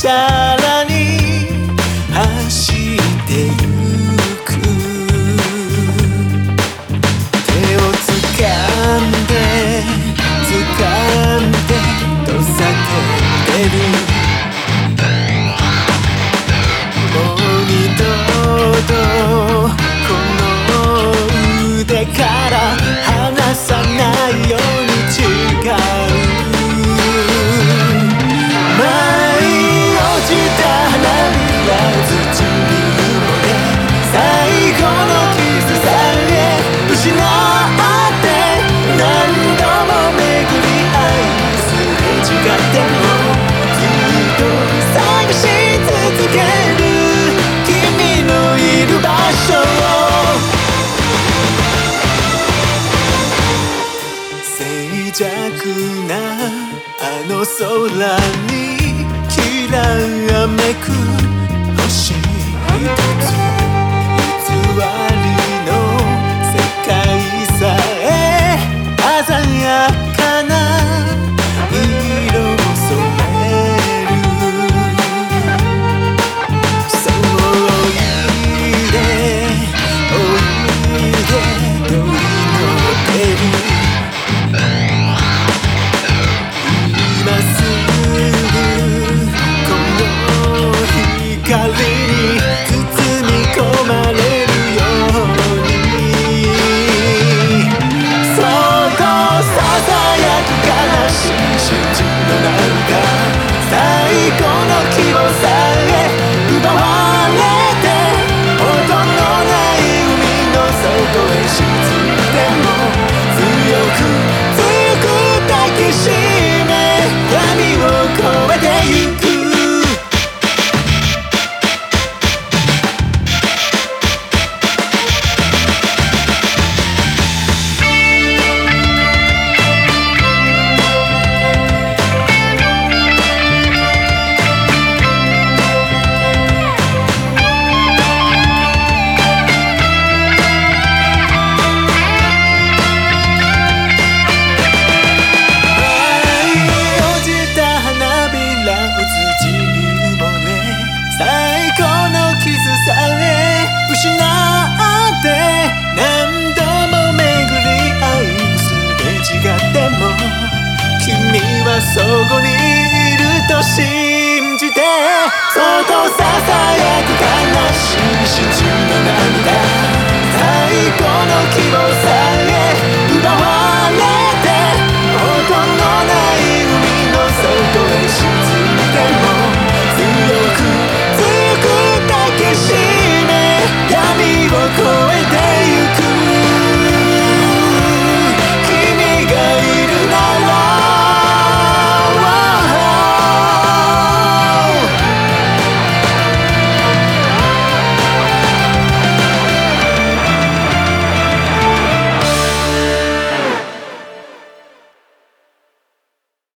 さらに走ってゆく弱なあの空にきらめく星一つ。そこにいると信じて相当ささやくから